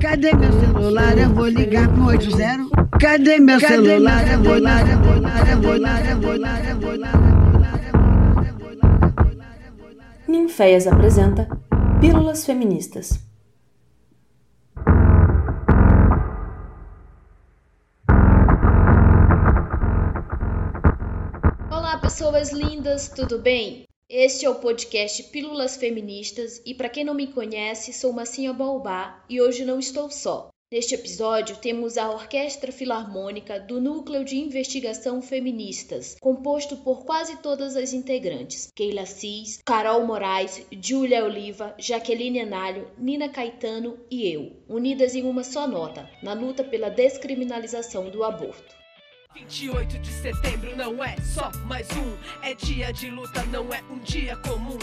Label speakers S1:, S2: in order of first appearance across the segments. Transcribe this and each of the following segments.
S1: Cadê meu celular? Eu vou ligar pro 80. Cadê meu celular? Eu vou ligar, eu vou ligar, eu vou ligar, eu vou ligar, eu vou ligar.
S2: Ninféias apresenta Pílulas Feministas.
S3: Olá, pessoas lindas, tudo bem? Este é o podcast Pílulas Feministas e para quem não me conhece, sou Massinha Baobá e hoje não estou só. Neste episódio, temos a Orquestra Filarmônica do Núcleo de Investigação Feministas, composto por quase todas as integrantes: Keila Cis, Carol Moraes, Júlia Oliva, Jaqueline Análio, Nina Caetano e eu, unidas em uma só nota, na luta pela descriminalização do aborto.
S4: 28 de setembro não é só mais um, é dia de luta, não é um dia comum.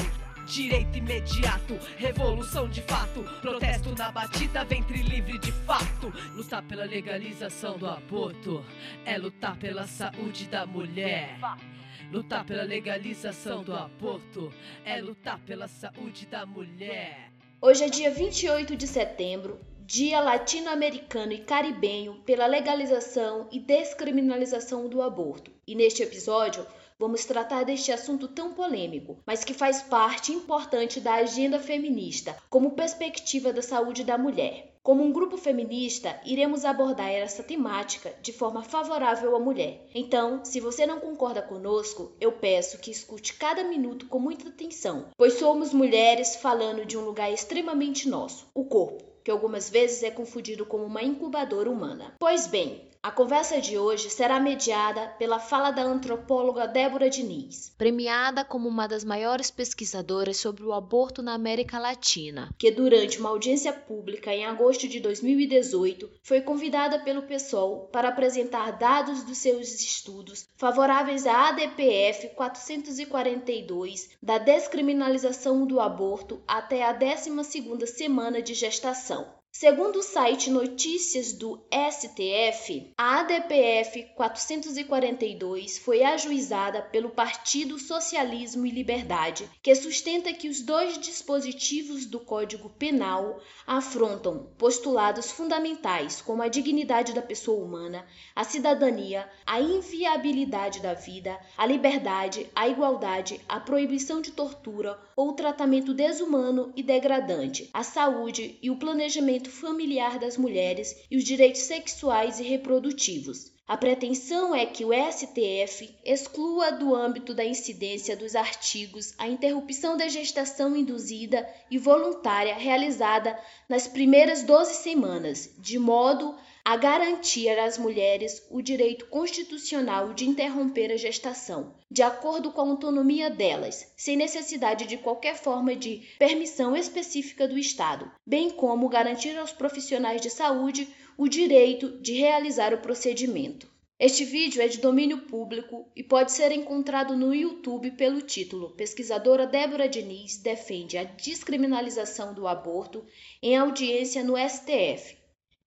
S4: Direito imediato, revolução de fato, protesto na batida, ventre livre de fato. Lutar pela legalização do aborto é lutar pela saúde da mulher. Lutar pela legalização do aborto é lutar pela saúde da mulher.
S3: Hoje é dia 28 de setembro, Dia Latino-Americano e Caribenho pela legalização e descriminalização do aborto. E neste episódio, vamos tratar deste assunto tão polêmico, mas que faz parte importante da agenda feminista, como perspectiva da saúde da mulher. Como um grupo feminista, iremos abordar essa temática de forma favorável à mulher. Então, se você não concorda conosco, eu peço que escute cada minuto com muita atenção, pois somos mulheres falando de um lugar extremamente nosso, o corpo que algumas vezes é confundido como uma incubadora humana. Pois bem, a conversa de hoje será mediada pela fala da antropóloga Débora Diniz, premiada como uma das maiores pesquisadoras sobre o aborto na América Latina, que durante uma audiência pública em agosto de 2018 foi convidada pelo PSOL para apresentar dados dos seus estudos favoráveis à ADPF 442 da descriminalização do aborto até a 12ª semana de gestação. Segundo o site Notícias do STF, a ADPF 442 foi ajuizada pelo Partido Socialismo e Liberdade, que sustenta que os dois dispositivos do Código Penal afrontam postulados fundamentais como a dignidade da pessoa humana, a cidadania, a inviabilidade da vida, a liberdade, a igualdade, a proibição de tortura ou tratamento desumano e degradante, a saúde e o planejamento familiar das mulheres e os direitos sexuais e reprodutivos. A pretensão é que o STF exclua do âmbito da incidência dos artigos a interrupção da gestação induzida e voluntária realizada nas primeiras 12 semanas, de modo a garantir às mulheres o direito constitucional de interromper a gestação, de acordo com a autonomia delas, sem necessidade de qualquer forma de permissão específica do Estado, bem como garantir aos profissionais de saúde o direito de realizar o procedimento. Este vídeo é de domínio público e pode ser encontrado no YouTube pelo título Pesquisadora Débora Diniz defende a descriminalização do aborto em audiência no STF,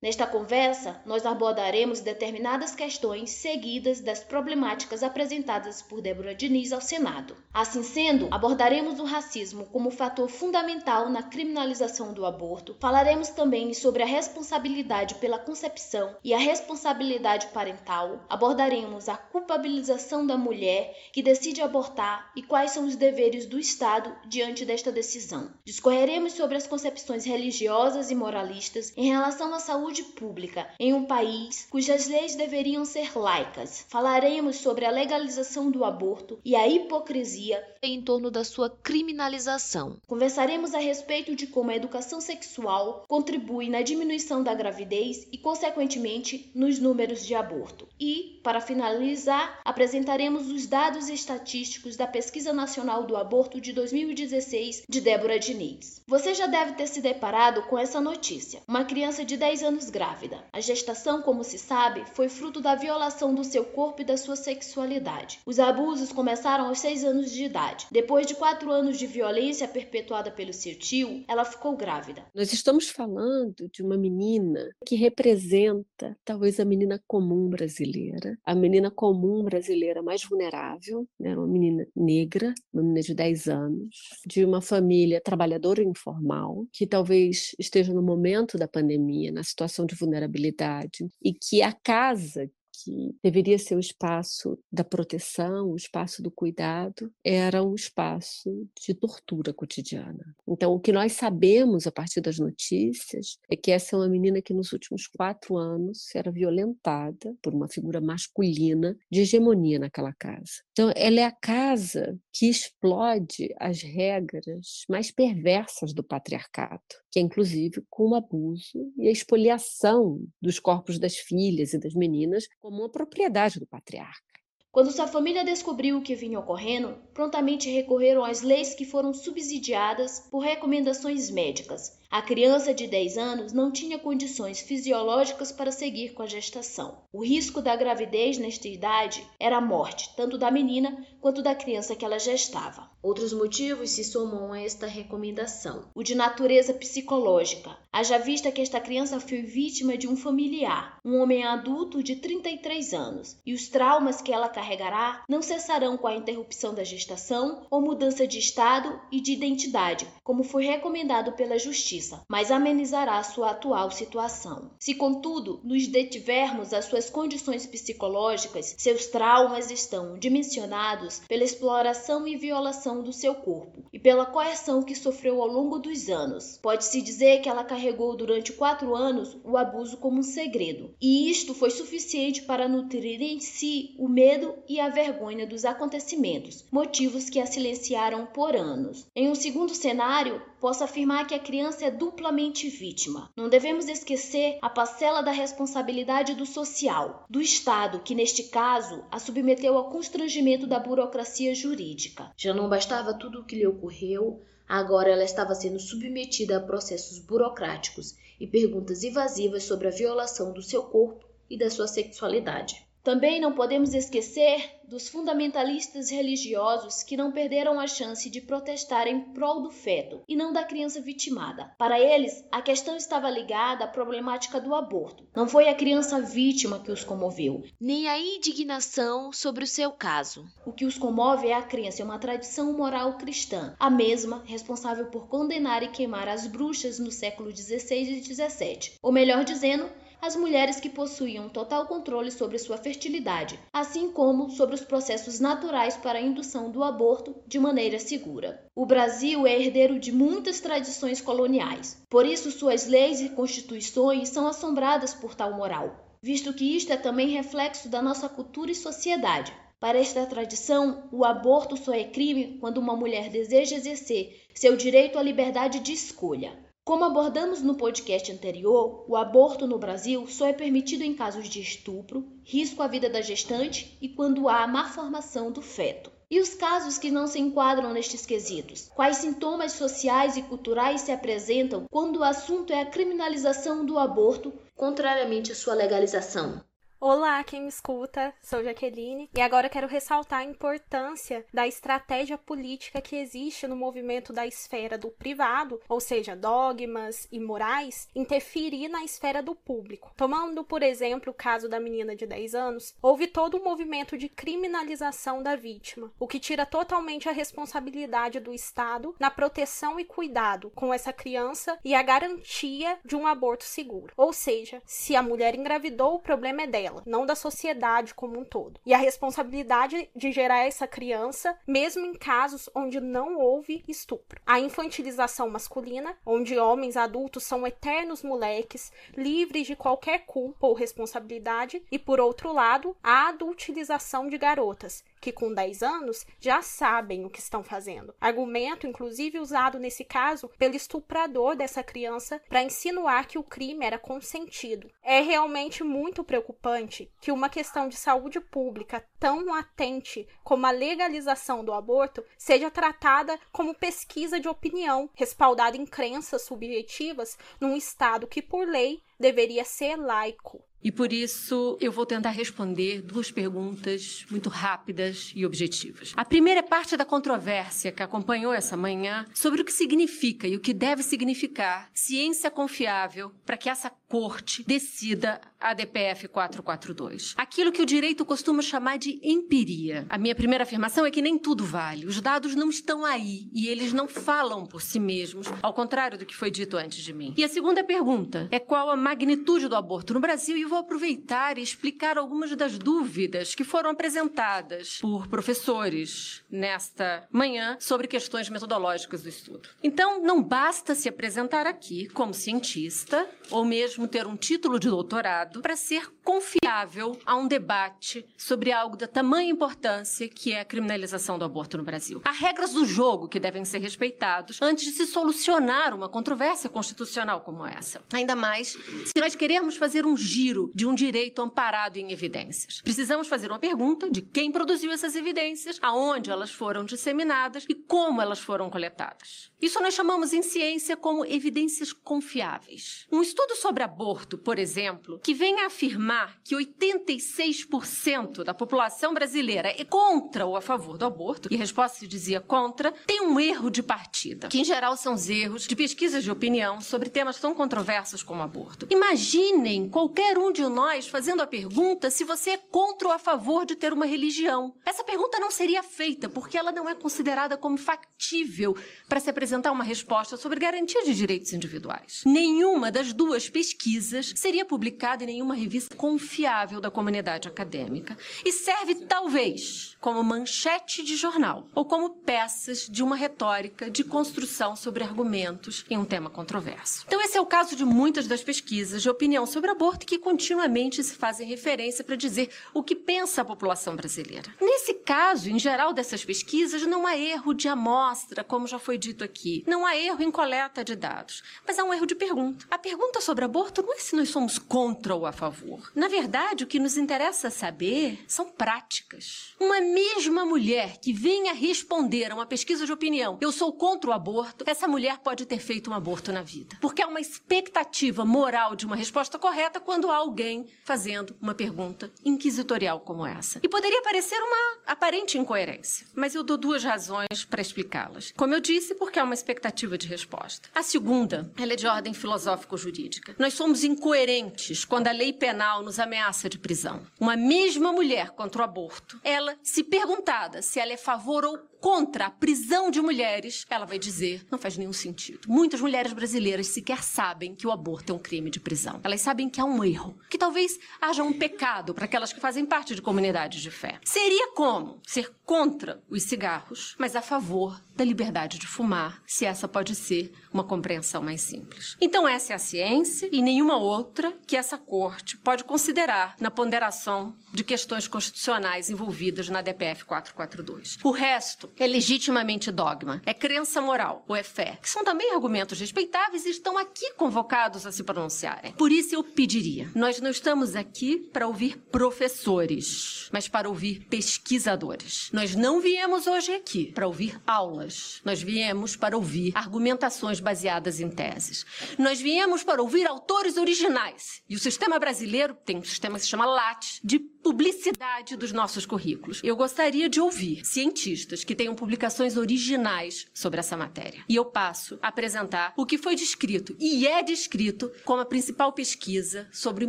S3: Nesta conversa, nós abordaremos determinadas questões seguidas das problemáticas apresentadas por Débora Diniz ao Senado. Assim sendo, abordaremos o racismo como fator fundamental na criminalização do aborto, falaremos também sobre a responsabilidade pela concepção e a responsabilidade parental, abordaremos a culpabilização da mulher que decide abortar e quais são os deveres do Estado diante desta decisão. Discorreremos sobre as concepções religiosas e moralistas em relação à saúde saúde pública em um país cujas leis deveriam ser laicas. Falaremos sobre a legalização do aborto e a hipocrisia em torno da sua criminalização. Conversaremos a respeito de como a educação sexual contribui na diminuição da gravidez e, consequentemente, nos números de aborto. E, para finalizar, apresentaremos os dados estatísticos da Pesquisa Nacional do Aborto de 2016 de Débora Diniz. Você já deve ter se deparado com essa notícia. Uma criança de 10 anos anos grávida. A gestação, como se sabe, foi fruto da violação do seu corpo e da sua sexualidade. Os abusos começaram aos seis anos de idade. Depois de quatro anos de violência perpetuada pelo seu tio, ela ficou grávida.
S5: Nós estamos falando de uma menina que representa talvez a menina comum brasileira, a menina comum brasileira mais vulnerável, né? uma menina negra, uma menina de 10 anos, de uma família trabalhadora informal, que talvez esteja no momento da pandemia, na situação de vulnerabilidade, e que a casa que deveria ser o espaço da proteção, o espaço do cuidado, era um espaço de tortura cotidiana. Então, o que nós sabemos a partir das notícias é que essa é uma menina que nos últimos quatro anos era violentada por uma figura masculina de hegemonia naquela casa. Então, ela é a casa que explode as regras mais perversas do patriarcado, que é inclusive com o abuso e a expoliação dos corpos das filhas e das meninas como uma propriedade do patriarca.
S3: Quando sua família descobriu o que vinha ocorrendo, prontamente recorreram às leis que foram subsidiadas por recomendações médicas. A criança de 10 anos não tinha condições fisiológicas para seguir com a gestação. O risco da gravidez nesta idade era a morte, tanto da menina quanto da criança que ela gestava. Outros motivos se somam a esta recomendação: o de natureza psicológica, haja vista que esta criança foi vítima de um familiar, um homem adulto de 33 anos, e os traumas que ela carregará não cessarão com a interrupção da gestação ou mudança de estado e de identidade, como foi recomendado pela Justiça, mas amenizará sua atual situação. Se, contudo, nos detivermos às suas condições psicológicas, seus traumas estão dimensionados pela exploração e violação do seu corpo e pela coerção que sofreu ao longo dos anos. Pode-se dizer que ela carregou durante quatro anos o abuso como um segredo, e isto foi suficiente para nutrir em si o medo e a vergonha dos acontecimentos, motivos que a silenciaram por anos. Em um segundo cenário, posso afirmar que a criança é duplamente vítima. Não devemos esquecer a parcela da responsabilidade do social, do Estado, que neste caso a submeteu ao constrangimento da burocracia jurídica. Já não bastava tudo o que lhe ocorreu, agora ela estava sendo submetida a processos burocráticos e perguntas invasivas sobre a violação do seu corpo e da sua sexualidade. Também não podemos esquecer dos fundamentalistas religiosos que não perderam a chance de protestar em prol do feto e não da criança vitimada. Para eles, a questão estava ligada à problemática do aborto. Não foi a criança vítima que os comoveu, nem a indignação sobre o seu caso. O que os comove é a crença em uma tradição moral cristã, a mesma responsável por condenar e queimar as bruxas no século XVI e XVII. Ou melhor dizendo, as mulheres que possuíam total controle sobre sua fertilidade, assim como sobre os processos naturais para a indução do aborto de maneira segura. O Brasil é herdeiro de muitas tradições coloniais, por isso suas leis e constituições são assombradas por tal moral, visto que isto é também reflexo da nossa cultura e sociedade. Para esta tradição, o aborto só é crime quando uma mulher deseja exercer seu direito à liberdade de escolha. Como abordamos no podcast anterior, o aborto no Brasil só é permitido em casos de estupro, risco à vida da gestante e quando há má formação do feto. E os casos que não se enquadram nestes quesitos? Quais sintomas sociais e culturais se apresentam quando o assunto é a criminalização do aborto, contrariamente à sua legalização?
S6: Olá, quem me escuta, sou Jaqueline e agora quero ressaltar a importância da estratégia política que existe no movimento da esfera do privado, ou seja, dogmas e morais, interferir na esfera do público. Tomando, por exemplo, o caso da menina de 10 anos, houve todo um movimento de criminalização da vítima, o que tira totalmente a responsabilidade do Estado na proteção e cuidado com essa criança e a garantia de um aborto seguro. Ou seja, se a mulher engravidou, o problema é dela dela, não da sociedade como um todo. E a responsabilidade de gerar essa criança, mesmo em casos onde não houve estupro. A infantilização masculina, onde homens adultos são eternos moleques, livres de qualquer culpa ou responsabilidade, e por outro lado, a adultilização de garotas, que com 10 anos já sabem o que estão fazendo. Argumento, inclusive, usado nesse caso pelo estuprador dessa criança para insinuar que o crime era consentido. É realmente muito preocupante que uma questão de saúde pública tão latente como a legalização do aborto seja tratada como pesquisa de opinião, respaldada em crenças subjetivas num Estado que, por lei, deveria ser laico.
S7: E por isso eu vou tentar responder duas perguntas muito rápidas e objetivas. A primeira é parte da controvérsia que acompanhou essa manhã sobre o que significa e o que deve significar ciência confiável para que essa corte decida a DPF 442. Aquilo que o direito costuma chamar de empiria. A minha primeira afirmação é que nem tudo vale. Os dados não estão aí e eles não falam por si mesmos, ao contrário do que foi dito antes de mim. E a segunda pergunta é qual a magnitude do aborto no Brasil e vou aproveitar e explicar algumas das dúvidas que foram apresentadas por professores nesta manhã sobre questões metodológicas do estudo. Então, não basta se apresentar aqui como cientista ou mesmo ter um título de doutorado para ser confiável a um debate sobre algo da tamanha importância que é a criminalização do aborto no Brasil. Há regras do jogo que devem ser respeitados antes de se solucionar uma controvérsia constitucional como essa. Ainda mais se nós queremos fazer um giro de um direito amparado em evidências. Precisamos fazer uma pergunta de quem produziu essas evidências, aonde elas foram disseminadas e como elas foram coletadas. Isso nós chamamos em ciência como evidências confiáveis. Um estudo sobre aborto, por exemplo, que vem a afirmar que 86% da população brasileira é contra ou a favor do aborto, e a resposta se dizia contra, tem um erro de partida, que em geral são os erros de pesquisas de opinião sobre temas tão controversos como aborto. Imaginem qualquer um de nós fazendo a pergunta se você é contra ou a favor de ter uma religião. Essa pergunta não seria feita porque ela não é considerada como factível para se apresentar uma resposta sobre garantia de direitos individuais. Nenhuma das duas pesquisas seria publicada em nenhuma revista confiável da comunidade acadêmica e serve talvez como manchete de jornal ou como peças de uma retórica de construção sobre argumentos em um tema controverso. Então esse é o caso de muitas das pesquisas de opinião sobre aborto que continuamente se fazem referência para dizer o que pensa a população brasileira. Nesse caso, em geral dessas pesquisas, não há erro de amostra, como já foi dito aqui. Não há erro em coleta de dados, mas há um erro de pergunta. A pergunta sobre aborto não é se nós somos contra ou a favor. Na verdade, o que nos interessa saber são práticas. Uma mesma mulher que venha responder a uma pesquisa de opinião, eu sou contra o aborto, essa mulher pode ter feito um aborto na vida. Porque há uma expectativa moral de uma resposta correta quando há alguém fazendo uma pergunta inquisitorial como essa. E poderia parecer uma aparente incoerência, mas eu dou duas razões para explicá-las. Como eu disse, porque há uma expectativa de resposta. A segunda, ela é de ordem filosófico-jurídica. Nós somos incoerentes quando a lei penal nos ameaça de prisão. Uma mesma mulher contra o aborto, ela, se perguntada se ela é favor ou contra a prisão de mulheres, ela vai dizer: não faz nenhum sentido. Muitas mulheres brasileiras sequer sabem que o aborto é um crime de prisão. Elas sabem que há um erro, que talvez haja um pecado para aquelas que fazem parte de comunidades de fé. Seria como ser contra os cigarros, mas a favor da liberdade de fumar, se essa pode ser uma compreensão mais simples. Então, essa é a ciência e nenhuma outra que essa corte pode considerar na ponderação de questões constitucionais envolvidas na DPF 442. O resto é legitimamente dogma, é crença moral ou é fé, que são também argumentos respeitáveis e estão aqui convocados a se pronunciarem. Por isso eu pediria: nós não estamos aqui para ouvir professores, mas para ouvir pesquisadores. Nós não viemos hoje aqui para ouvir aulas, nós viemos para ouvir argumentações baseadas em teses. Nós viemos para ouvir autores originais. E o sistema brasileiro tem um sistema que se chama LAT, de publicidade dos nossos currículos. Eu gostaria de ouvir cientistas que tenham publicações originais sobre essa matéria. E eu passo a apresentar o que foi descrito e é descrito como a principal pesquisa sobre o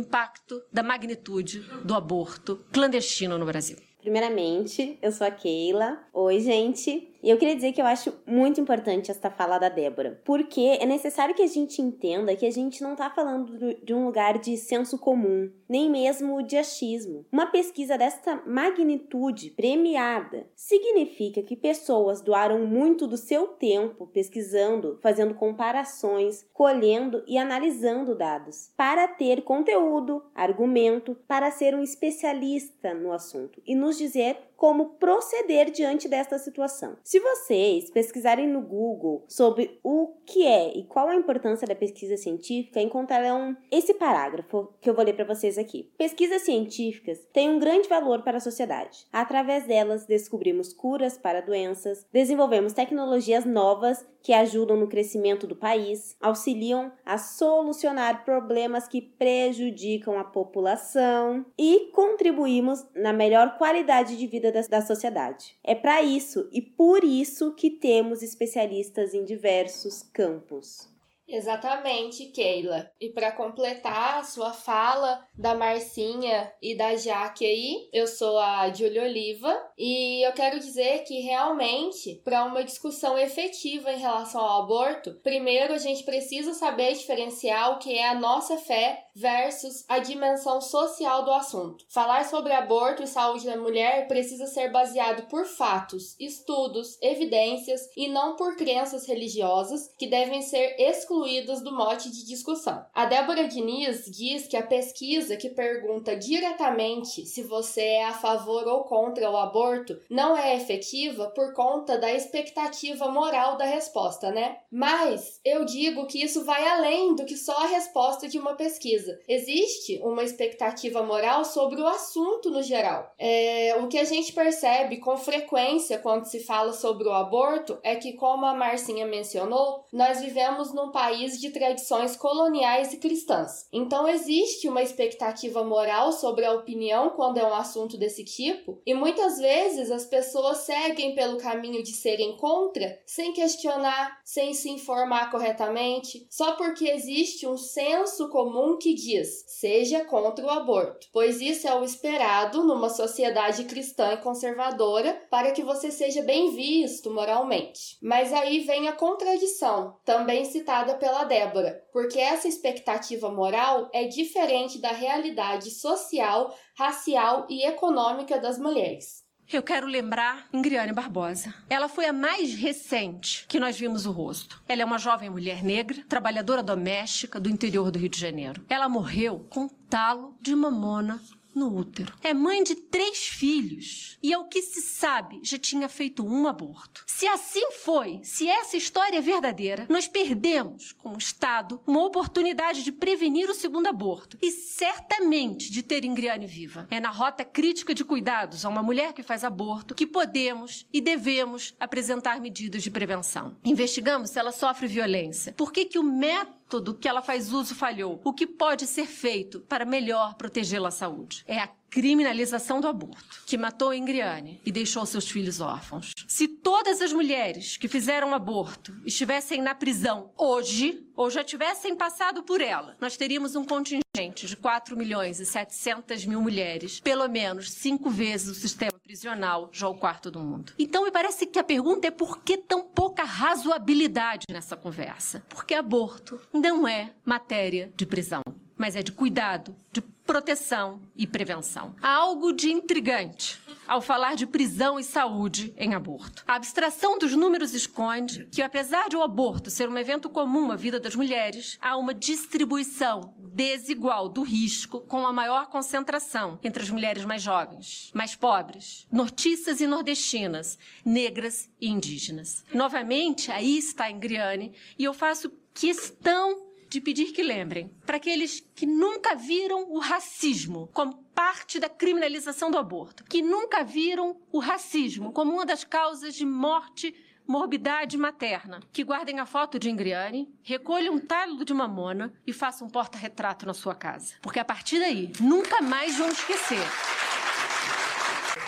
S7: impacto da magnitude do aborto clandestino no Brasil.
S8: Primeiramente, eu sou a Keila. Oi, gente. E eu queria dizer que eu acho muito importante esta fala da Débora, porque é necessário que a gente entenda que a gente não está falando de um lugar de senso comum, nem mesmo de achismo. Uma pesquisa desta magnitude premiada significa que pessoas doaram muito do seu tempo pesquisando, fazendo comparações, colhendo e analisando dados, para ter conteúdo, argumento, para ser um especialista no assunto e nos dizer como proceder diante desta situação. Se vocês pesquisarem no Google sobre o que é e qual a importância da pesquisa científica, encontrarão esse parágrafo que eu vou ler para vocês aqui. Pesquisas científicas têm um grande valor para a sociedade. Através delas, descobrimos curas para doenças, desenvolvemos tecnologias novas que ajudam no crescimento do país, auxiliam a solucionar problemas que prejudicam a população e contribuímos na melhor qualidade de vida da, da sociedade. É para isso e por isso que temos especialistas em diversos campos.
S9: Exatamente, Keila. E para completar a sua fala da Marcinha e da Jaque aí, eu sou a Júlia Oliva e eu quero dizer que realmente, para uma discussão efetiva em relação ao aborto, primeiro a gente precisa saber diferenciar o que é a nossa fé versus a dimensão social do assunto. Falar sobre aborto e saúde da mulher precisa ser baseado por fatos, estudos, evidências e não por crenças religiosas que devem ser excluídas do mote de discussão. A Débora Diniz diz que a pesquisa que pergunta diretamente se você é a favor ou contra o aborto não é efetiva por conta da expectativa moral da resposta, né? Mas eu digo que isso vai além do que só a resposta de uma pesquisa. Existe uma expectativa moral sobre o assunto no geral. É, o que a gente percebe com frequência quando se fala sobre o aborto é que, como a Marcinha mencionou, nós vivemos num país país de tradições coloniais e cristãs. Então existe uma expectativa moral sobre a opinião quando é um assunto desse tipo, e muitas vezes as pessoas seguem pelo caminho de serem contra, sem questionar, sem se informar corretamente, só porque existe um senso comum que diz: seja contra o aborto, pois isso é o esperado numa sociedade cristã e conservadora para que você seja bem visto moralmente. Mas aí vem a contradição, também citada pela Débora, porque essa expectativa moral é diferente da realidade social, racial e econômica das mulheres.
S7: Eu quero lembrar Ingriane Barbosa. Ela foi a mais recente que nós vimos o rosto. Ela é uma jovem mulher negra, trabalhadora doméstica do interior do Rio de Janeiro. Ela morreu com talo de mamona no útero. É mãe de três filhos e, ao que se sabe, já tinha feito um aborto. Se assim foi, se essa história é verdadeira, nós perdemos, como Estado, uma oportunidade de prevenir o segundo aborto e certamente de ter Ingriane viva. É na rota crítica de cuidados a uma mulher que faz aborto que podemos e devemos apresentar medidas de prevenção. Investigamos se ela sofre violência. Por que, que o método método que ela faz uso falhou. O que pode ser feito para melhor protegê-la à saúde? É a criminalização do aborto, que matou Ingriane e deixou seus filhos órfãos. Se todas as mulheres que fizeram aborto estivessem na prisão hoje, ou já tivessem passado por ela, nós teríamos um contingente de 4 milhões e 700 mil mulheres, pelo menos cinco vezes o sistema prisional, já o quarto do mundo. Então, me parece que a pergunta é por que tão pouca razoabilidade nessa conversa? Porque aborto não é matéria de prisão mas é de cuidado, de proteção e prevenção. Há algo de intrigante ao falar de prisão e saúde em aborto. A abstração dos números esconde que, apesar de o aborto ser um evento comum à vida das mulheres, há uma distribuição desigual do risco com a maior concentração entre as mulheres mais jovens, mais pobres, nortistas e nordestinas, negras e indígenas. Novamente, aí está a Ingriane, e eu faço questão de pedir que lembrem para aqueles que nunca viram o racismo como parte da criminalização do aborto, que nunca viram o racismo como uma das causas de morte morbidade materna, que guardem a foto de Ingriane, recolham um talo de mamona e façam um porta-retrato na sua casa. Porque a partir daí, nunca mais vão esquecer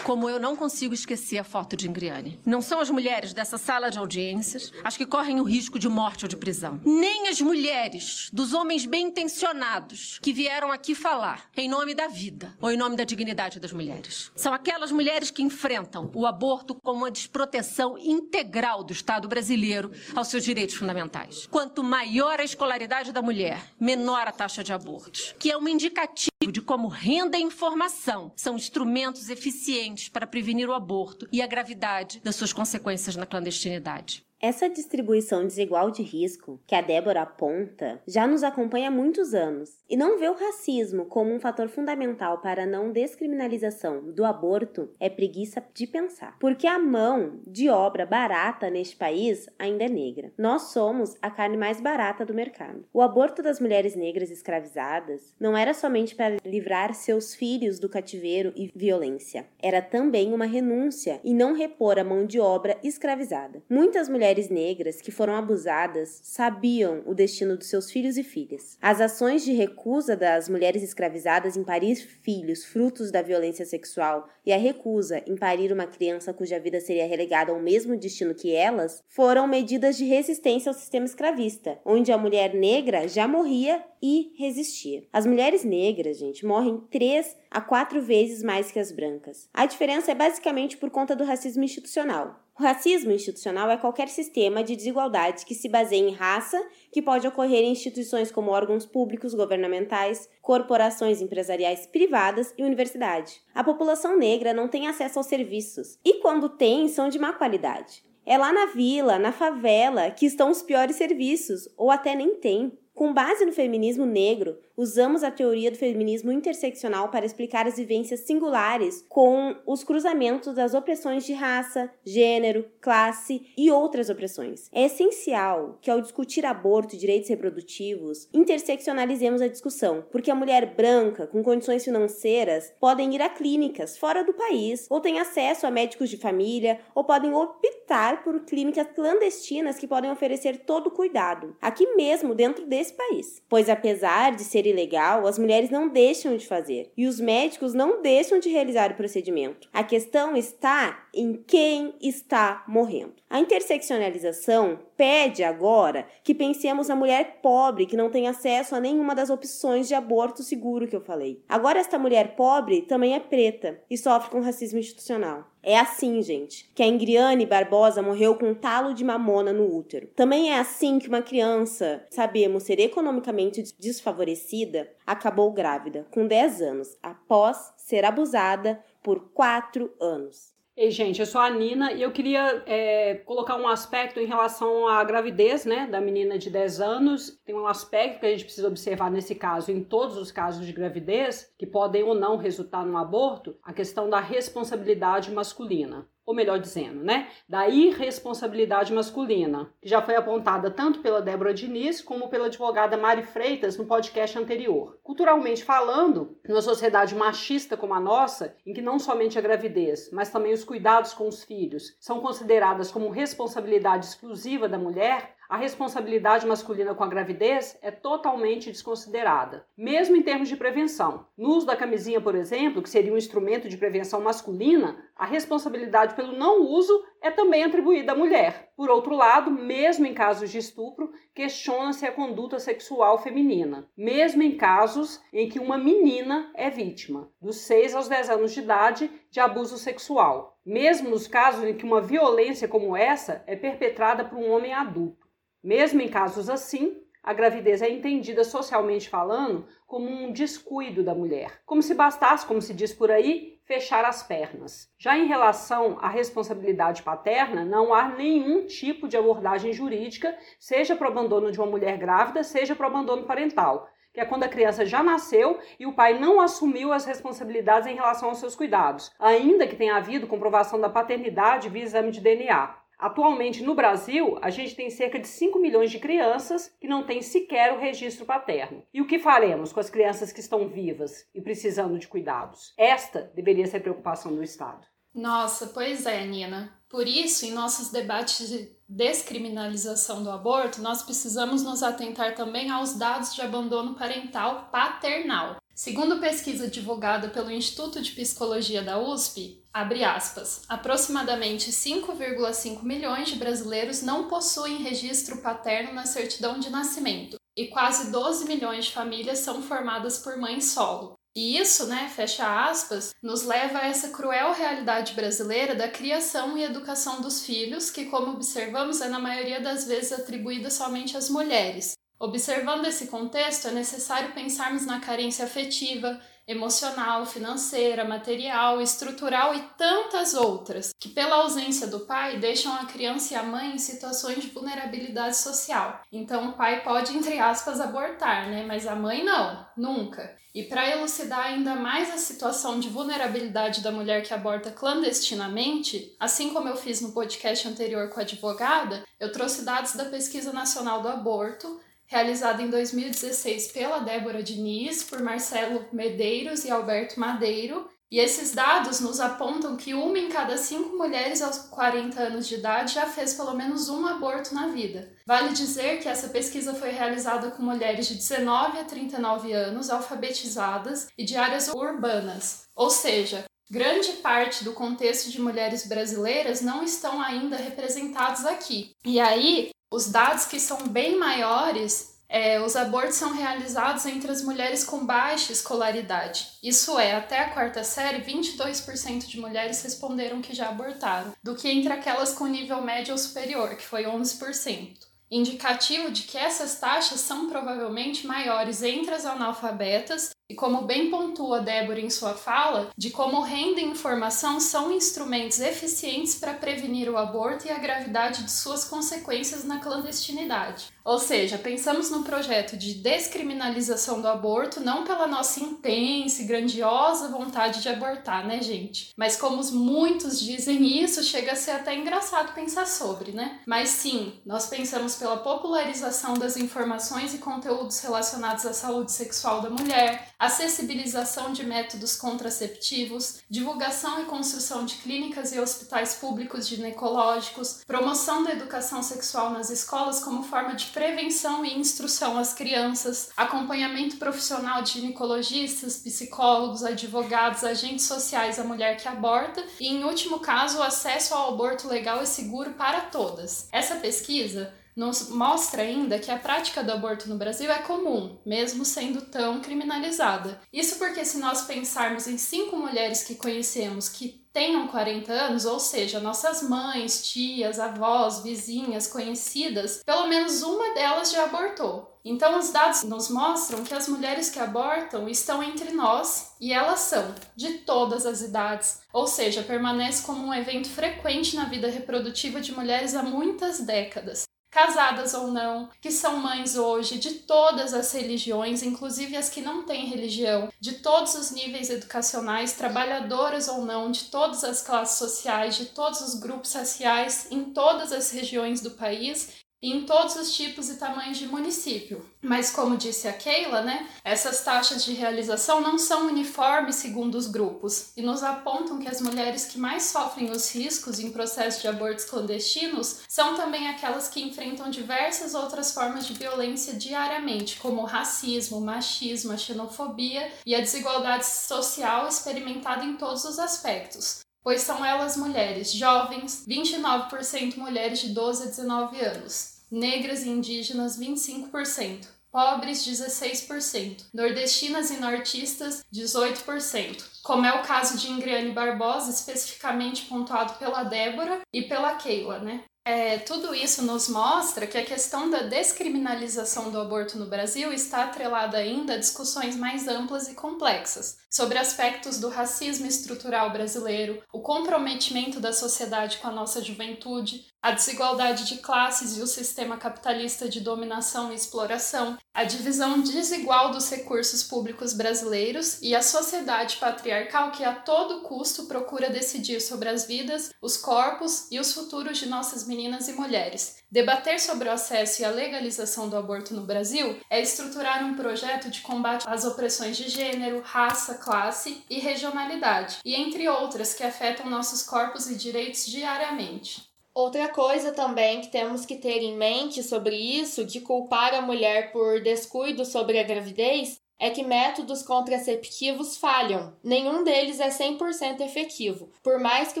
S7: como eu não consigo esquecer a foto de Ingriane. Não são as mulheres dessa sala de audiências as que correm o risco de morte ou de prisão. Nem as mulheres dos homens bem intencionados que vieram aqui falar em nome da vida ou em nome da dignidade das mulheres. São aquelas mulheres que enfrentam o aborto como uma desproteção integral do Estado brasileiro aos seus direitos fundamentais. Quanto maior a escolaridade da mulher, menor a taxa de abortos, que é um indicativo de como renda e informação são instrumentos eficientes para prevenir o aborto e a gravidade das suas consequências na clandestinidade.
S8: Essa distribuição desigual de risco que a Débora aponta já nos acompanha há muitos anos e não vê o racismo como um fator fundamental para a não descriminalização do aborto é preguiça de pensar. Porque a mão de obra barata neste país ainda é negra. Nós somos a carne mais barata do mercado. O aborto das mulheres negras escravizadas não era somente para livrar seus filhos do cativeiro e violência, era também uma renúncia e não repor a mão de obra escravizada. Muitas mulheres mulheres negras que foram abusadas sabiam o destino dos seus filhos e filhas. As ações de recusa das mulheres escravizadas em parir filhos frutos da violência sexual e a recusa em parir uma criança cuja vida seria relegada ao mesmo destino que elas foram medidas de resistência ao sistema escravista, onde a mulher negra já morria e resistia. As mulheres negras, gente, morrem três a quatro vezes mais que as brancas. A diferença é basicamente por conta do racismo institucional. O racismo institucional é qualquer sistema de desigualdade que se baseia em raça, que pode ocorrer em instituições como órgãos públicos governamentais, corporações empresariais privadas e universidade. A população negra não tem acesso aos serviços, e quando tem, são de má qualidade. É lá na vila, na favela, que estão os piores serviços, ou até nem tem. Com base no feminismo negro, usamos a teoria do feminismo interseccional para explicar as vivências singulares com os cruzamentos das opressões de raça, gênero, classe e outras opressões. É essencial que, ao discutir aborto e direitos reprodutivos, interseccionalizemos a discussão, porque a mulher branca, com condições financeiras, podem ir a clínicas fora do país, ou têm acesso a médicos de família, ou podem optar por clínicas clandestinas que podem oferecer todo o cuidado, aqui mesmo dentro desse país. Pois apesar de ser ilegal, as mulheres não deixam de fazer e os médicos não deixam de realizar o procedimento. A questão está em quem está morrendo. A interseccionalização pede agora que pensemos na mulher pobre que não tem acesso a nenhuma das opções de aborto seguro que eu falei. Agora, esta mulher pobre também é preta e sofre com racismo institucional. É assim, gente, que a Ingriane Barbosa morreu com um talo de mamona no útero. Também é assim que uma criança, sabemos ser economicamente desfavorecida, acabou grávida, com 10 anos, após ser abusada por 4 anos.
S10: Ei, gente, eu sou a Nina e eu queria é, colocar um aspecto em relação à gravidez, né, da menina de 10 anos. Tem um aspecto que a gente precisa observar nesse caso, em todos os casos de gravidez, que podem ou não resultar no aborto, a questão da responsabilidade masculina ou melhor dizendo, né, da irresponsabilidade masculina, que já foi apontada tanto pela Débora Diniz como pela advogada Mari Freitas no podcast anterior. Culturalmente falando, numa sociedade machista como a nossa, em que não somente a gravidez, mas também os cuidados com os filhos são consideradas como responsabilidade exclusiva da mulher, a responsabilidade masculina com a gravidez é totalmente desconsiderada, mesmo em termos de prevenção. No uso da camisinha, por exemplo, que seria um instrumento de prevenção masculina, a responsabilidade pelo não uso é também atribuída à mulher. Por outro lado, mesmo em casos de estupro, questiona-se a conduta sexual feminina, mesmo em casos em que uma menina é vítima, dos 6 aos 10 anos de idade, de abuso sexual, mesmo nos casos em que uma violência como essa é perpetrada por um homem adulto. Mesmo em casos assim, a gravidez é entendida socialmente falando como um descuido da mulher, como se bastasse, como se diz por aí, fechar as pernas. Já em relação à responsabilidade paterna, não há nenhum tipo de abordagem jurídica, seja para o abandono de uma mulher grávida, seja para o abandono parental, que é quando a criança já nasceu e o pai não assumiu as responsabilidades em relação aos seus cuidados, ainda que tenha havido comprovação da paternidade via exame de DNA. Atualmente no Brasil, a gente tem cerca de 5 milhões de crianças que não têm sequer o registro paterno. E o que faremos com as crianças que estão vivas e precisando de cuidados? Esta deveria ser a preocupação do Estado.
S11: Nossa, pois é, Nina. Por isso, em nossos debates de descriminalização do aborto, nós precisamos nos atentar também aos dados de abandono parental paternal. Segundo pesquisa divulgada pelo Instituto de Psicologia da USP, abre aspas, aproximadamente 5,5 milhões de brasileiros não possuem registro paterno na certidão de nascimento e quase 12 milhões de famílias são formadas por mãe solo. E isso, né, fecha aspas, nos leva a essa cruel realidade brasileira da criação e educação dos filhos, que, como observamos, é na maioria das vezes atribuída somente às mulheres, Observando esse contexto, é necessário pensarmos na carência afetiva, emocional, financeira, material, estrutural e tantas outras, que pela ausência do pai deixam a criança e a mãe em situações de vulnerabilidade social. Então o pai pode, entre aspas, abortar, né? Mas a mãe não, nunca. E para elucidar ainda mais a situação de vulnerabilidade da mulher que aborta clandestinamente, assim como eu fiz no podcast anterior com a advogada, eu trouxe dados da Pesquisa Nacional do Aborto realizado em 2016 pela Débora Diniz, por Marcelo Medeiros e Alberto Madeiro, E esses dados nos apontam que uma em cada cinco mulheres aos 40 anos de idade já fez pelo menos um aborto na vida. Vale dizer que essa pesquisa foi realizada com mulheres de 19 a 39 anos, alfabetizadas e de áreas urbanas. Ou seja, grande parte do contexto de mulheres brasileiras não estão ainda representados aqui. E aí, os dados que são bem maiores é, os abortos são realizados entre as mulheres com baixa escolaridade. Isso é, até a quarta série, 22% de mulheres responderam que já abortaram, do que entre aquelas com nível médio ou superior, que foi 11% indicativo de que essas taxas são provavelmente maiores entre as analfabetas e como bem pontua Débora em sua fala, de como renda e informação são instrumentos eficientes para prevenir o aborto e a gravidade de suas consequências na clandestinidade. Ou seja, pensamos no projeto de descriminalização do aborto não pela nossa intensa e grandiosa vontade de abortar, né, gente? Mas como muitos dizem isso, chega a ser até engraçado pensar sobre, né? Mas sim, nós pensamos pela popularização das informações e conteúdos relacionados à saúde sexual da mulher, acessibilização de métodos contraceptivos, divulgação e construção de clínicas e hospitais públicos ginecológicos, promoção da educação sexual nas escolas como forma de prevenção e instrução às crianças, acompanhamento profissional de ginecologistas, psicólogos, advogados, agentes sociais à mulher que aborta e, em último caso, o acesso ao aborto legal e seguro para todas. Essa pesquisa nos mostra ainda que a prática do aborto no Brasil é comum, mesmo sendo tão criminalizada. Isso porque, se nós pensarmos em cinco mulheres que conhecemos que tenham 40 anos, ou seja, nossas mães, tias, avós, vizinhas, conhecidas, pelo menos uma delas já abortou. Então, os dados nos mostram que as mulheres que abortam estão entre nós e elas são de todas as idades, ou seja, permanece como um evento frequente na vida reprodutiva de mulheres há muitas décadas casadas ou não, que são mães hoje de todas as religiões, inclusive as que não têm religião, de todos os níveis educacionais, trabalhadoras ou não, de todas as classes sociais, de todos os grupos raciais, em todas as regiões do país em todos os tipos e tamanhos de município. Mas como disse a Keila, né, essas taxas de realização não são uniformes segundo os grupos e nos apontam que as mulheres que mais sofrem os riscos em processo de abortos clandestinos são também aquelas que enfrentam diversas outras formas de violência diariamente, como racismo, machismo, xenofobia e a desigualdade social experimentada em todos os aspectos pois são elas mulheres jovens, 29% mulheres de 12 a 19 anos, negras e indígenas 25%, pobres 16%, nordestinas e nortistas 18%, como é o caso de Ingriane Barbosa, especificamente pontuado pela Débora e pela Keila, né? É, tudo isso nos mostra que a questão da descriminalização do aborto no Brasil está atrelada ainda a discussões mais amplas e complexas sobre aspectos do racismo estrutural brasileiro, o comprometimento da sociedade com a nossa juventude, a desigualdade de classes e o sistema capitalista de dominação e exploração, a divisão desigual dos recursos públicos brasileiros e a sociedade patriarcal que a todo custo procura decidir sobre as vidas, os corpos e os futuros de nossas meninas e mulheres. Debater sobre o acesso e a legalização do aborto no Brasil é estruturar um projeto de combate às opressões de gênero, raça, classe e regionalidade, e entre outras que afetam nossos corpos e direitos diariamente.
S9: Outra coisa também que temos que ter em mente sobre isso, de culpar a mulher por descuido sobre a gravidez, é que métodos contraceptivos falham. Nenhum deles é 100% efetivo, por mais que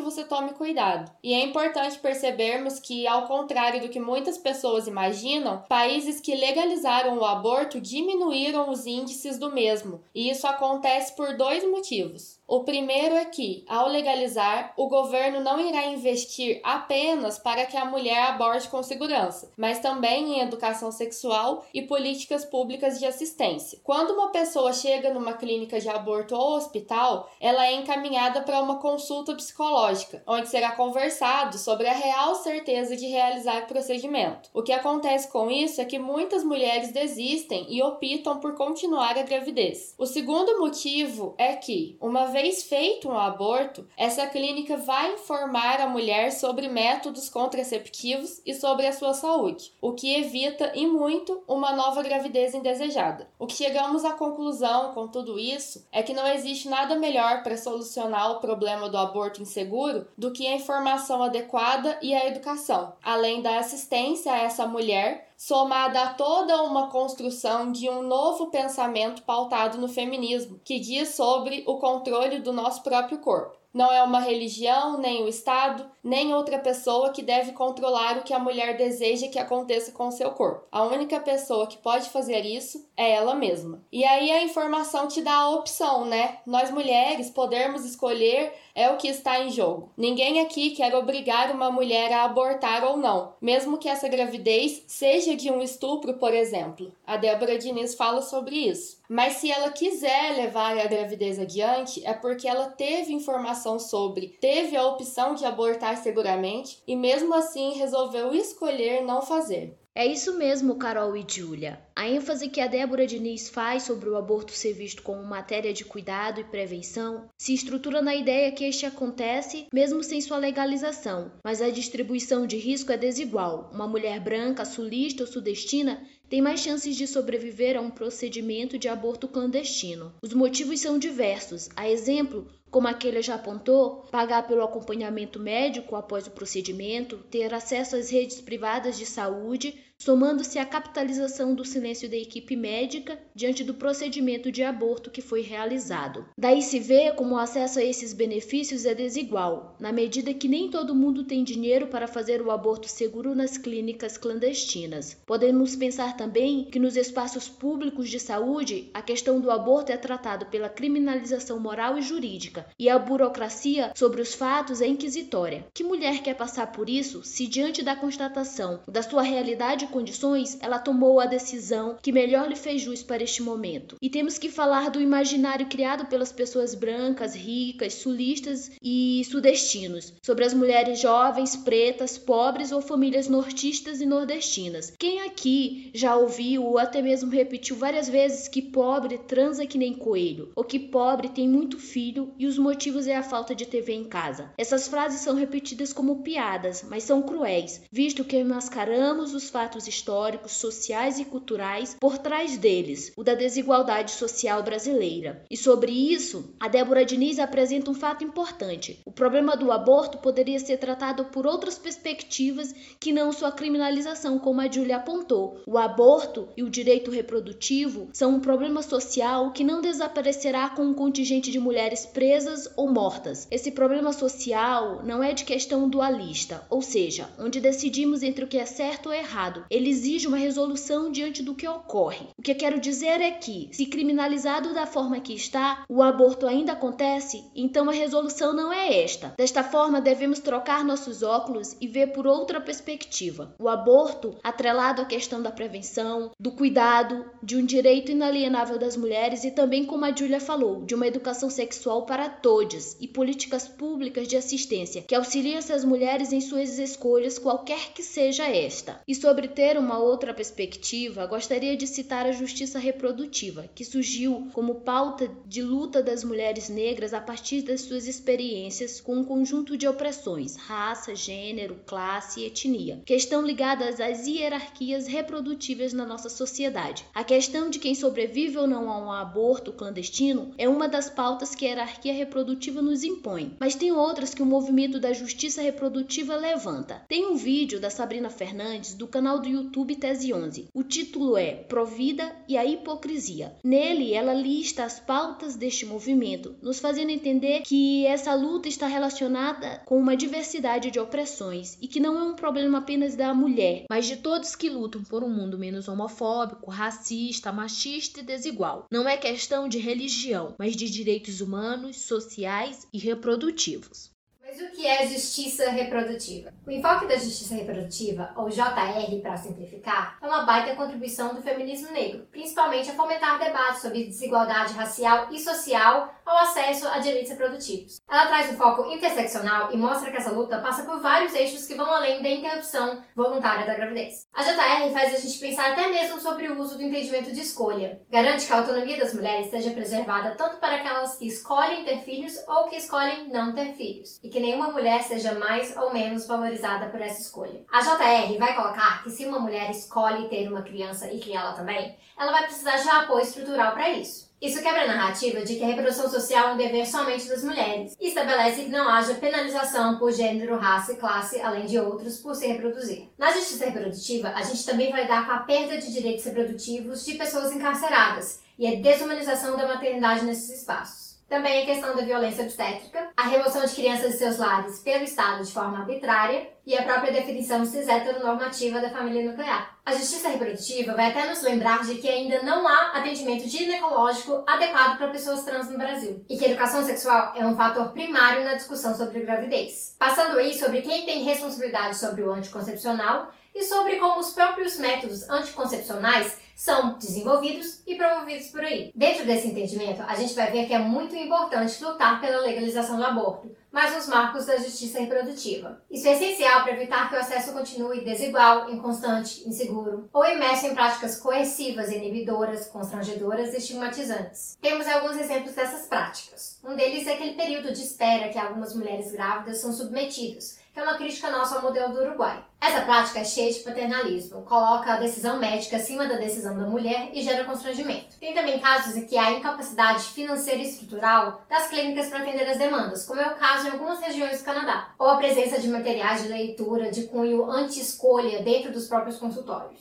S9: você tome cuidado. E é importante percebermos que, ao contrário do que muitas pessoas imaginam, países que legalizaram o aborto diminuíram os índices do mesmo. E isso acontece por dois motivos. O primeiro é que, ao legalizar, o governo não irá investir apenas para que a mulher aborte com segurança, mas também em educação sexual e políticas públicas de assistência. Quando uma pessoa chega numa clínica de aborto ou hospital, ela é encaminhada para uma consulta psicológica, onde será conversado sobre a real certeza de realizar o procedimento. O que acontece com isso é que muitas mulheres desistem e optam por continuar a gravidez. O segundo motivo é que, uma vez vez feito um aborto, essa clínica vai informar a mulher sobre métodos contraceptivos e sobre a sua saúde, o que evita e muito uma nova gravidez indesejada. O que chegamos à conclusão com tudo isso é que não existe nada melhor para solucionar o problema do aborto inseguro do que a informação adequada e a educação, além da assistência a essa mulher somada a toda uma construção de um novo pensamento pautado no feminismo, que diz sobre o controle do nosso próprio corpo. Não é uma religião, nem o Estado, nem outra pessoa que deve controlar o que a mulher deseja que aconteça com seu corpo. A única pessoa que pode fazer isso é ela mesma. E aí a informação te dá a opção, né? Nós mulheres podermos escolher é o que está em jogo. Ninguém aqui quer obrigar uma mulher a abortar ou não, mesmo que essa gravidez seja de um estupro, por exemplo. A Débora Diniz fala sobre isso. Mas se ela quiser levar a gravidez adiante, é porque ela teve informação sobre, teve a opção de abortar seguramente e mesmo assim resolveu escolher não fazer.
S3: É isso mesmo, Carol e Júlia. A ênfase que a Débora Diniz faz sobre o aborto ser visto como matéria de cuidado e prevenção se estrutura na ideia que este acontece mesmo sem sua legalização, mas a distribuição de risco é desigual. Uma mulher branca, sulista ou sudestina tem mais chances de sobreviver a um procedimento de aborto clandestino. Os motivos são diversos. A exemplo, como aquele já apontou, pagar pelo acompanhamento médico após o procedimento, ter acesso às redes privadas de saúde, somando-se à capitalização do silêncio da equipe médica diante do procedimento de aborto que foi realizado. Daí se vê como o acesso a esses benefícios é desigual, na medida que nem todo mundo tem dinheiro para fazer o aborto seguro nas clínicas clandestinas. Podemos pensar também que nos espaços públicos de saúde, a questão do aborto é tratado pela criminalização moral e jurídica, e a burocracia sobre os fatos é inquisitória. Que mulher quer passar por isso se diante da constatação da sua realidade condições, ela tomou a decisão que melhor lhe fez jus para este momento. E temos que falar do imaginário criado pelas pessoas brancas, ricas, sulistas e sudestinos, sobre as mulheres jovens, pretas, pobres ou famílias nortistas e nordestinas. Quem aqui já ouviu ou até mesmo repetiu várias vezes que pobre transa que nem coelho, ou que pobre tem muito filho e os motivos é a falta de TV em casa? Essas frases são repetidas como piadas, mas são cruéis, visto que mascaramos os fatos históricos, sociais e culturais por trás deles, o da desigualdade social brasileira. E sobre isso, a Débora Diniz apresenta um fato importante. O problema do aborto poderia ser tratado por outras perspectivas que não sua criminalização, como a Júlia apontou. O aborto e o direito reprodutivo são um problema social que não desaparecerá com um contingente de mulheres presas ou mortas. Esse problema social não é de questão dualista, ou seja, onde decidimos entre o que é certo ou errado, ele exige uma resolução diante do que ocorre. O que quero dizer é que, se criminalizado da forma que está, o aborto ainda acontece, então a resolução não é esta. Desta forma, devemos trocar nossos óculos e ver por outra perspectiva. O aborto, atrelado à questão da prevenção, do cuidado, de um direito inalienável das mulheres e também, como a Júlia falou, de uma educação sexual para todos e políticas públicas de assistência que auxiliem essas mulheres em suas escolhas, qualquer que seja esta. E sobre ter uma outra perspectiva, gostaria de citar a justiça reprodutiva, que surgiu como pauta de luta das mulheres negras a partir das suas experiências com um conjunto de opressões, raça, gênero, classe e etnia, que estão ligadas às hierarquias reprodutivas na nossa sociedade. A questão de quem sobrevive ou não a um aborto clandestino é uma das pautas que a hierarquia reprodutiva nos impõe, mas tem outras que o movimento da justiça reprodutiva levanta. Tem um vídeo da Sabrina Fernandes do canal do YouTube Tese 11. O título é Provida e a Hipocrisia. Nele, ela lista as pautas deste movimento, nos fazendo entender que essa luta está relacionada com uma diversidade de opressões e que não é um problema apenas da mulher, mas de todos que lutam por um mundo menos homofóbico, racista, machista e desigual. Não é questão de religião, mas de direitos humanos, sociais e reprodutivos.
S12: Mas o que é justiça reprodutiva? O enfoque da justiça reprodutiva, ou JR para simplificar, é uma baita contribuição do feminismo negro, principalmente a fomentar debates sobre desigualdade racial e social ao acesso a direitos reprodutivos. Ela traz um foco interseccional e mostra que essa luta passa por vários eixos que vão além da interrupção voluntária da gravidez. A JR faz a gente pensar até mesmo sobre o uso do entendimento de escolha. Garante que a autonomia das mulheres seja preservada tanto para aquelas que escolhem ter filhos ou que escolhem não ter filhos, e que nenhuma mulher seja mais ou menos valorizada por essa escolha. A JR vai colocar que se uma mulher escolhe ter uma criança e criá-la também, ela vai precisar de apoio estrutural para isso. Isso quebra a narrativa de que a reprodução social é um dever somente das mulheres e estabelece que não haja penalização por gênero, raça e classe, além de outros, por se reproduzir. Na justiça reprodutiva, a gente também vai dar com a perda de direitos reprodutivos de pessoas encarceradas e a desumanização da maternidade nesses espaços. Também a questão da violência obstétrica, a remoção de crianças de seus lares pelo Estado de forma arbitrária e a própria definição cis-heteronormativa da família nuclear. A justiça reprodutiva vai até nos lembrar de que ainda não há atendimento ginecológico adequado para pessoas trans no Brasil e que a educação sexual é um fator primário na discussão sobre gravidez. Passando aí sobre quem tem responsabilidade sobre o anticoncepcional e sobre como os próprios métodos anticoncepcionais são desenvolvidos e promovidos por aí. Dentro desse entendimento, a gente vai ver que é muito importante lutar pela legalização do aborto, mas nos marcos da justiça reprodutiva. Isso é essencial para evitar que o acesso continue desigual, inconstante, inseguro ou imerso em práticas coercivas, inibidoras, constrangedoras e estigmatizantes. Temos alguns exemplos dessas práticas. Um deles é aquele período de espera que algumas mulheres grávidas são submetidos, que é uma crítica nossa ao modelo do Uruguai. Essa prática é cheia de paternalismo, coloca a decisão médica acima da decisão da mulher e gera constrangimento. Tem também casos em que há incapacidade financeira e estrutural das clínicas para atender as demandas, como é o caso em algumas regiões do Canadá, ou a presença de materiais de leitura de cunho anti-escolha dentro dos próprios consultórios.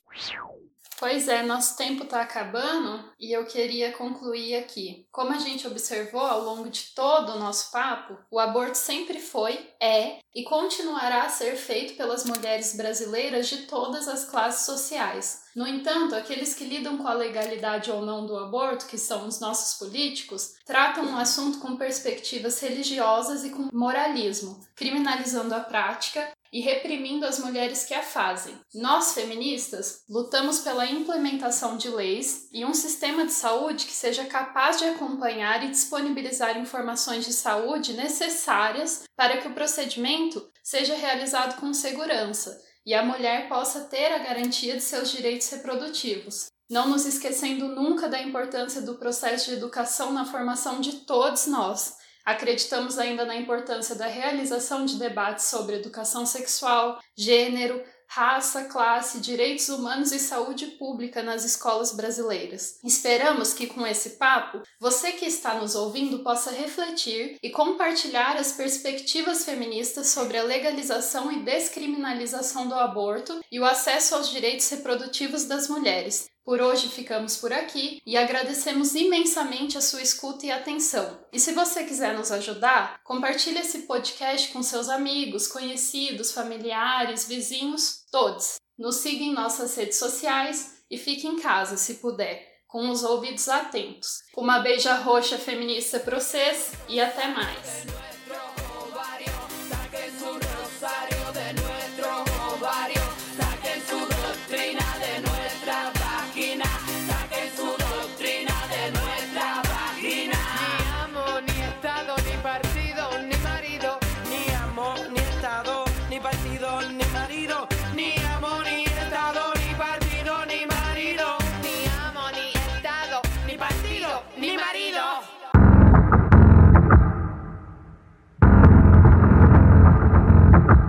S11: Pois é, nosso tempo está acabando e eu queria concluir aqui. Como a gente observou ao longo de todo o nosso papo, o aborto sempre foi, é e continuará a ser feito pelas mulheres brasileiras de todas as classes sociais. No entanto, aqueles que lidam com a legalidade ou não do aborto, que são os nossos políticos, tratam o assunto com perspectivas religiosas e com moralismo, criminalizando a prática e reprimindo as mulheres que a fazem. Nós, feministas, lutamos pela implementação de leis e um sistema de saúde que seja capaz de acompanhar e disponibilizar informações de saúde necessárias para que o procedimento seja realizado com segurança e a mulher possa ter a garantia de seus direitos reprodutivos. Não nos esquecendo nunca da importância do processo de educação na formação de todos nós Acreditamos ainda na importância da realização de debates sobre educação sexual, gênero, raça, classe, direitos humanos e saúde pública nas escolas brasileiras. Esperamos que com esse papo, você que está nos ouvindo possa refletir e compartilhar as perspectivas feministas sobre a legalização e descriminalização do aborto e o acesso aos direitos reprodutivos das mulheres, por hoje ficamos por aqui e agradecemos imensamente a sua escuta e atenção. E se você quiser nos ajudar, compartilhe esse podcast com seus amigos, conhecidos, familiares, vizinhos, todos. Nos siga em nossas redes sociais e fique em casa se puder, com os ouvidos atentos. Uma beija roxa feminista para vocês e até mais.